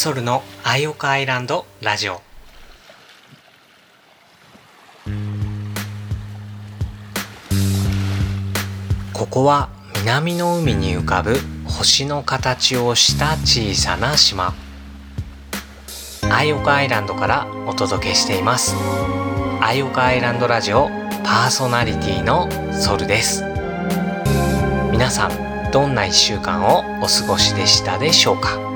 ソルのアイオカアイランドラジオ。ここは南の海に浮かぶ星の形をした小さな島。アイオカアイランドからお届けしています。アイオカアイランドラジオパーソナリティのソルです。皆さんどんな1週間をお過ごしでしたでしょうか？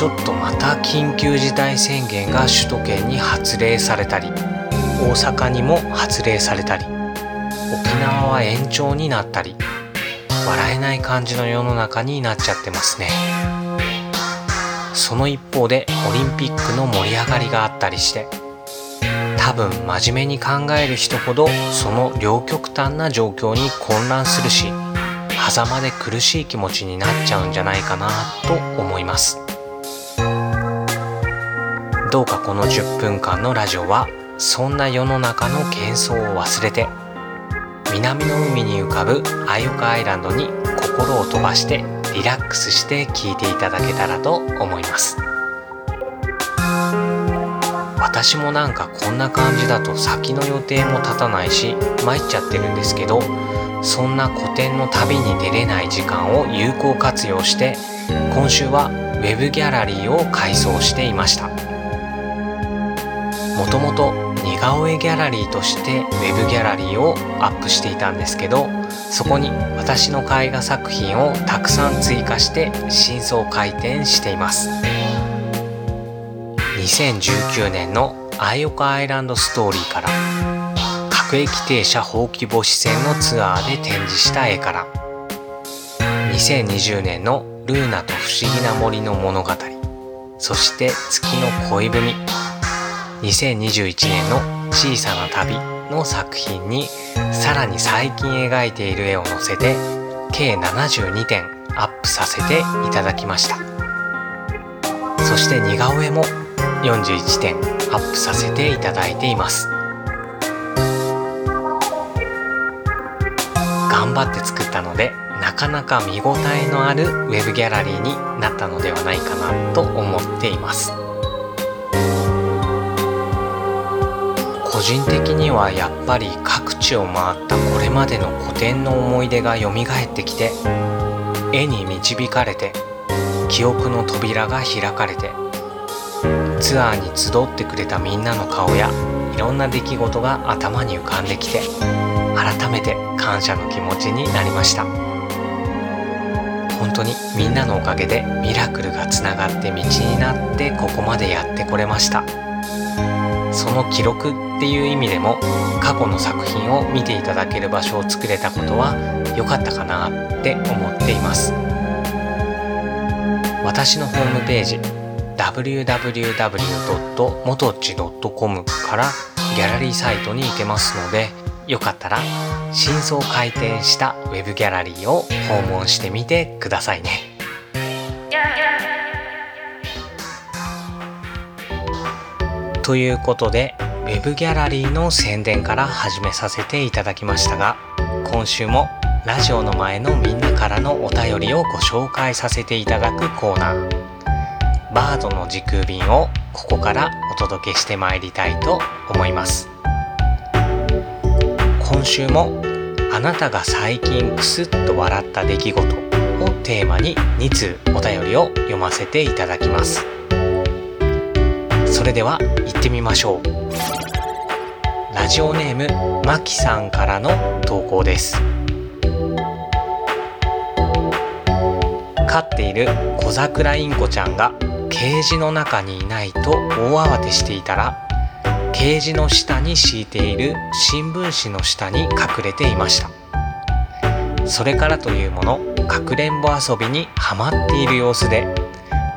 ちょっとまた緊急事態宣言が首都圏に発令されたり大阪にも発令されたり沖縄は延長になったり笑えない感じの世の中になっちゃってますね。その一方でオリンピックの盛り上がりがあったりして多分真面目に考える人ほどその両極端な状況に混乱するし狭間で苦しい気持ちになっちゃうんじゃないかなと思います。どうかこの10分間のラジオはそんな世の中の喧騒を忘れて南の海に浮かぶアイオカアイランドに心を飛ばしてリラックスして聴いていただけたらと思います。私もなんかこんな感じだと先の予定も立たないし参っちゃってるんですけどそんな古典の旅に出れない時間を有効活用して今週はウェブギャラリーを改装していました。もともと似顔絵ギャラリーとしてウェブギャラリーをアップしていたんですけどそこに私の絵画作品をたくさん追加して真相回転しています。2019年のアイオカアイランドストーリーから各駅停車ほうき星線のツアーで展示した絵から2020年のルーナと不思議な森の物語そして月の恋文2021年の小さな旅の作品にさらに最近描いている絵を載せて計72点アップさせていただきました。そして似顔絵も41点アップさせていただいています。頑張って作ったのでなかなか見応えのあるウェブギャラリーになったのではないかなと思っています。人的にはやっぱり各地を回ったこれまでの古典の思い出が蘇ってきて絵に導かれて記憶の扉が開かれてツアーに集ってくれたみんなの顔やいろんな出来事が頭に浮かんできて改めて感謝の気持ちになりました。本当にみんなのおかげでミラクルがつながって道になってここまでやってこれました。その記録っていう意味でも過去の作品を見ていただける場所を作れたことは良かったかなって思っています。私のホームページ www.motochi.com からギャラリーサイトに行けますのでよかったら真相回転したウェブギャラリーを訪問してみてくださいね。ということでウェブギャラリーの宣伝から始めさせていただきましたが今週もラジオの前のみんなからのお便りをご紹介させていただくコーナー。バードの時空便をここからお届けしてまいりたいと思います。今週もあなたが最近クスッと笑った出来事をテーマに2通お便りを読ませていただきます。それでは行ってみましょう。ラジオネームまきさんからの投稿です。飼っている小桜インコちゃんがケージの中にいないと大慌てしていたらケージの下に敷いている新聞紙の下に隠れていました。それからというものかくれんぼ遊びにハマっている様子で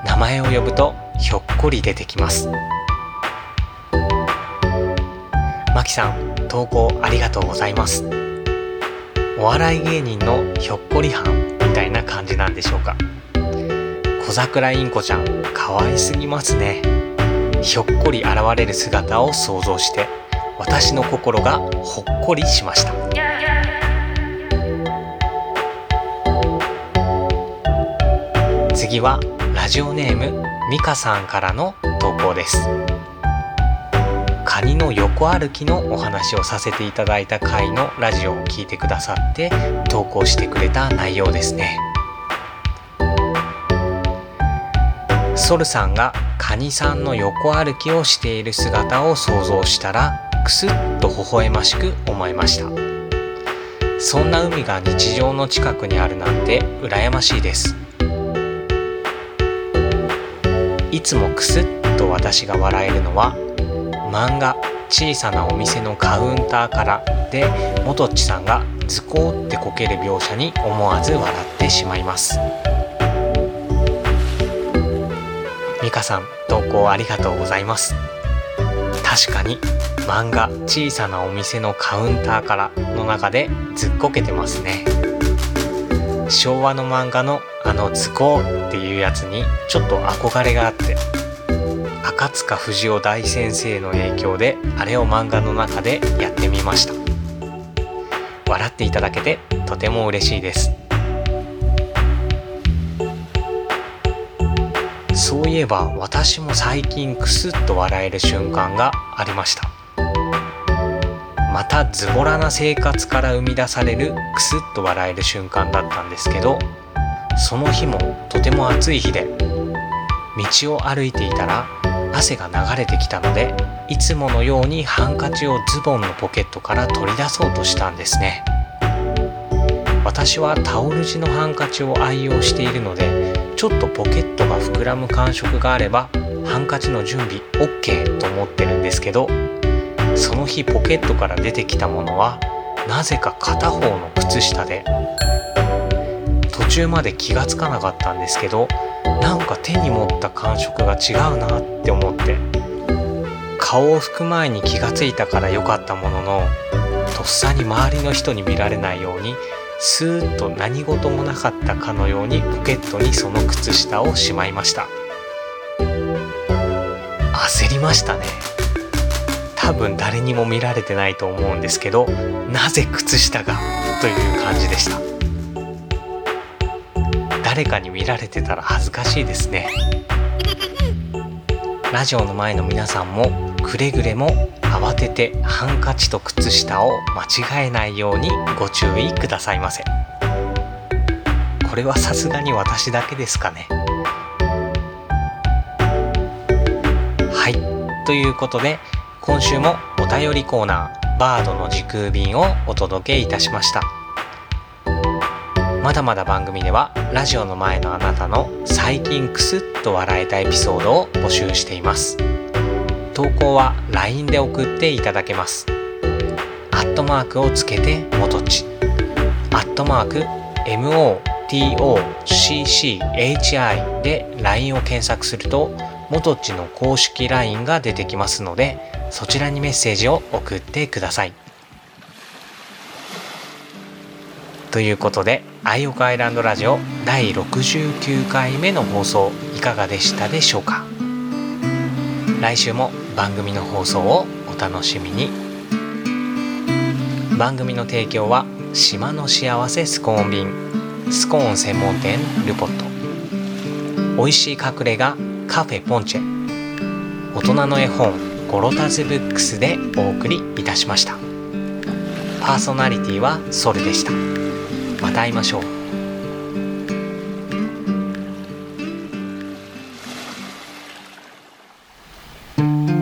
名前を呼ぶとひょっこり出てきます。まきさん投稿ありがとうございます。お笑い芸人のひょっこりはんみたいな感じなんでしょうか。小桜インコちゃん可愛すぎますね。ひょっこり現れる姿を想像して私の心がほっこりしました。次はラジオネームミカさんからの投稿です。カニの横歩きのお話をさせていただいた回のラジオを聞いてくださって投稿してくれた内容ですね。ソルさんがカニさんの横歩きをしている姿を想像したらクスッと微笑ましく思いました。そんな海が日常の近くにあるなんて羨ましいです。いつもクスッと私が笑えるのは漫画「小さなお店のカウンターから」でもとっちさんがズコってこける描写に思わず笑ってしまいます。ミカさん投稿ありがとうございます。確かに漫画「小さなお店のカウンターから」の中でずっこけてますね。昭和の漫画のあの図工っていうやつにちょっと憧れがあって。赤塚不二夫大先生の影響であれを漫画の中でやってみました。笑っていただけてとても嬉しいです。そういえば私も最近クスッと笑える瞬間がありました。またズボラな生活から生み出されるクスッと笑える瞬間だったんですけどその日もとても暑い日で道を歩いていたら汗が流れてきたのでいつものようにハンカチをズボンのポケットから取り出そうとしたんですね。私はタオル地のハンカチを愛用しているのでちょっとポケットが膨らむ感触があればハンカチの準備 OK と思ってるんですけどその日ポケットから出てきたものはなぜか片方の靴下で中まで気がつかなかったんですけどなんか手に持った感触が違うなって思って。顔を拭く前に気がついたから良かったもののとっさに周りの人に見られないようにスーッと何事もなかったかのようにポケットにその靴下をしまいました。焦りましたね。多分誰にも見られてないと思うんですけどなぜ靴下が？という感じでした。誰かに見られてたら恥ずかしいですね。ラジオの前の皆さんもくれぐれも慌ててハンカチと靴下を間違えないようにご注意くださいませ。これはさすがに私だけですかね。はい。ということで今週もお便りコーナーバードの時空便をお届けいたしました。まだまだ番組ではラジオの前のあなたの最近クスッと笑えたエピソードを募集しています。投稿は LINE で送っていただけます。アットマークをつけて元ち。アットマーク MOTOCCHI で LINE を検索すると元ちの公式 LINE が出てきますのでそちらにメッセージを送ってください。ということで「アイオカアイランドラジオ」第69回目の放送いかがでしたでしょうか？来週も番組の放送をお楽しみに。番組の提供は島の幸せスコーン便スコーン専門店ルポット。美味しい隠れ家カフェポンチェ。大人の絵本ゴロタズブックスでお送りいたしました。パーソナリティはソルでした。また会いましょう。大